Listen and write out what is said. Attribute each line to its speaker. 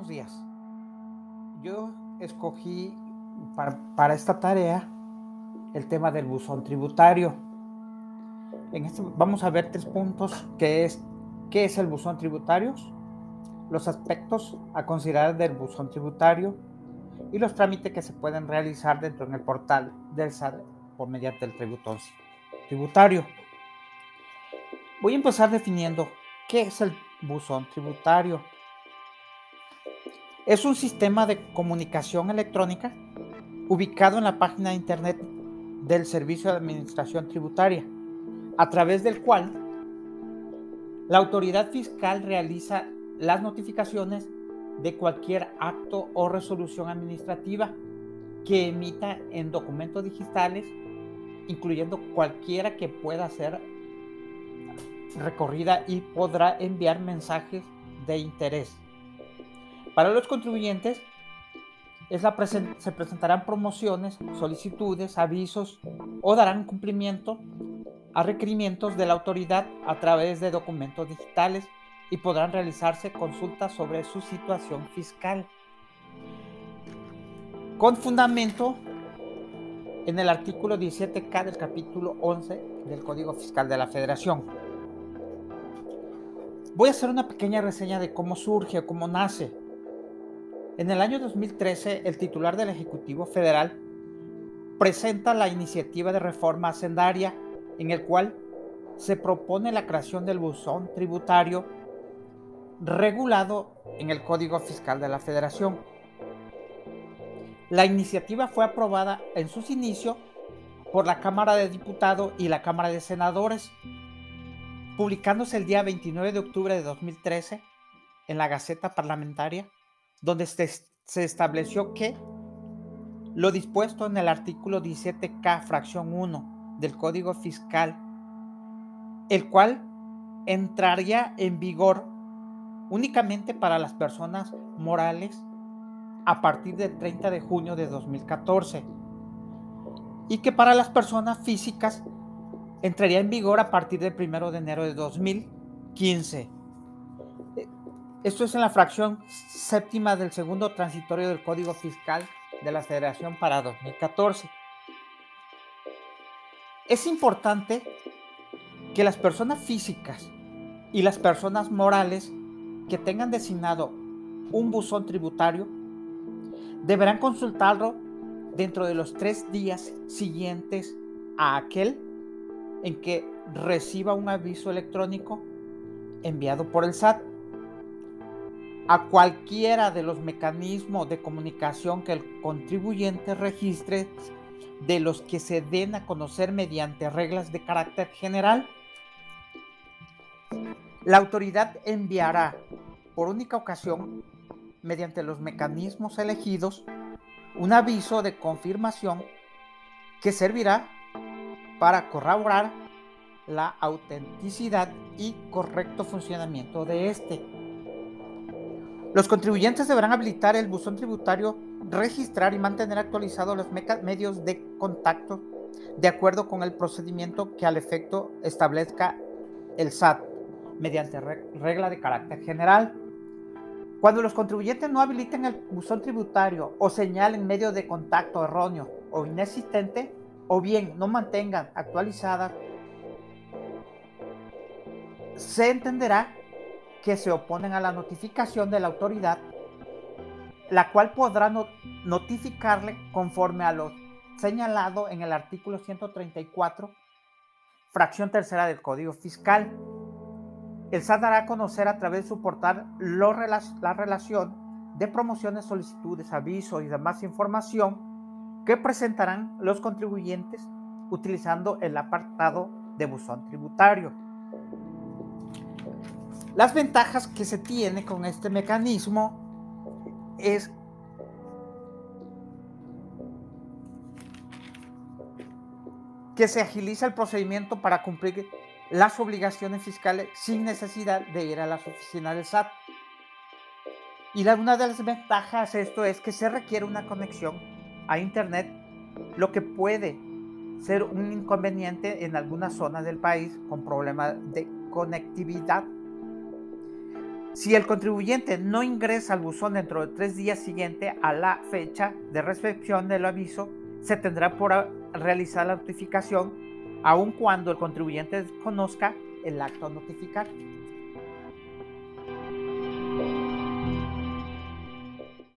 Speaker 1: buenos días. Yo escogí para, esta tarea el tema del buzón tributario. En este vamos a ver tres puntos, que es qué es el buzón tributario, los aspectos a considerar del buzón tributario y los trámites que se pueden realizar dentro del portal del SAT por mediante el tributón tributario. Voy a empezar definiendo qué es el buzón tributario. Es un sistema de comunicación electrónica ubicado en la página de internet del Servicio de Administración Tributaria, a través del cual la autoridad fiscal realiza las notificaciones de cualquier acto o resolución administrativa que emita en documentos digitales, incluyendo cualquiera que pueda ser recorrida y podrá enviar mensajes de interés. Para los contribuyentes, se presentarán promociones, solicitudes, avisos o darán cumplimiento a requerimientos de la autoridad a través de documentos digitales y podrán realizarse consultas sobre su situación fiscal. Con fundamento en el artículo 17K del capítulo 11 del Código Fiscal de la Federación. Voy a hacer una pequeña reseña de cómo surge cómo nace. En el año 2013, el titular del Ejecutivo Federal presenta la iniciativa de reforma hacendaria en el cual se propone la creación del buzón tributario regulado en el Código Fiscal de la Federación. La iniciativa fue aprobada en sus inicios por la Cámara de Diputados y la Cámara de Senadores publicándose el día 29 de octubre de 2013 en la Gaceta Parlamentaria, donde se, estableció que lo dispuesto en el artículo 17K, fracción 1 del Código Fiscal, el cual entraría en vigor únicamente para las personas morales a partir del 30 de junio de 2014 y que para las personas físicas entraría en vigor a partir del 1 de enero de 2015. Esto es en la fracción séptima del segundo transitorio del Código Fiscal de la Federación para 2014. Es importante que las personas físicas y las personas morales que tengan designado un buzón tributario deberán consultarlo dentro de los tres días siguientes a aquel en que reciba un aviso electrónico enviado por el SAT a cualquiera de los mecanismos de comunicación que el contribuyente registre de los que se den a conocer mediante reglas de carácter general. La autoridad enviará por única ocasión, mediante los mecanismos elegidos, un aviso de confirmación que servirá para corroborar la autenticidad y correcto funcionamiento de este. Los contribuyentes deberán habilitar el buzón tributario, registrar y mantener actualizados los medios de contacto de acuerdo con el procedimiento que al efecto establezca el SAT mediante regla de carácter general. Cuando los contribuyentes no habiliten el buzón tributario o señalen medio de contacto erróneo o inexistente, o bien no mantengan actualizadas, se entenderá que se oponen a la notificación de la autoridad, la cual podrá notificarle conforme a lo señalado en el artículo 134, fracción tercera del Código Fiscal. El SAT dará a conocer a través de su portal la relación de promociones, solicitudes, avisos y demás información que presentarán los contribuyentes utilizando el apartado de buzón tributario. Las ventajas que se tiene con este mecanismo es que se agiliza el procedimiento para cumplir las obligaciones fiscales sin necesidad de ir a las oficinas del SAT. Y una de las ventajas de esto es que se requiere una conexión a Internet, lo que puede ser un inconveniente en algunas zonas del país con problemas de conectividad. Si el contribuyente no ingresa al buzón dentro de tres días siguiente a la fecha de recepción del aviso, se tendrá por realizar la notificación, aun cuando el contribuyente desconozca el acto a notificar.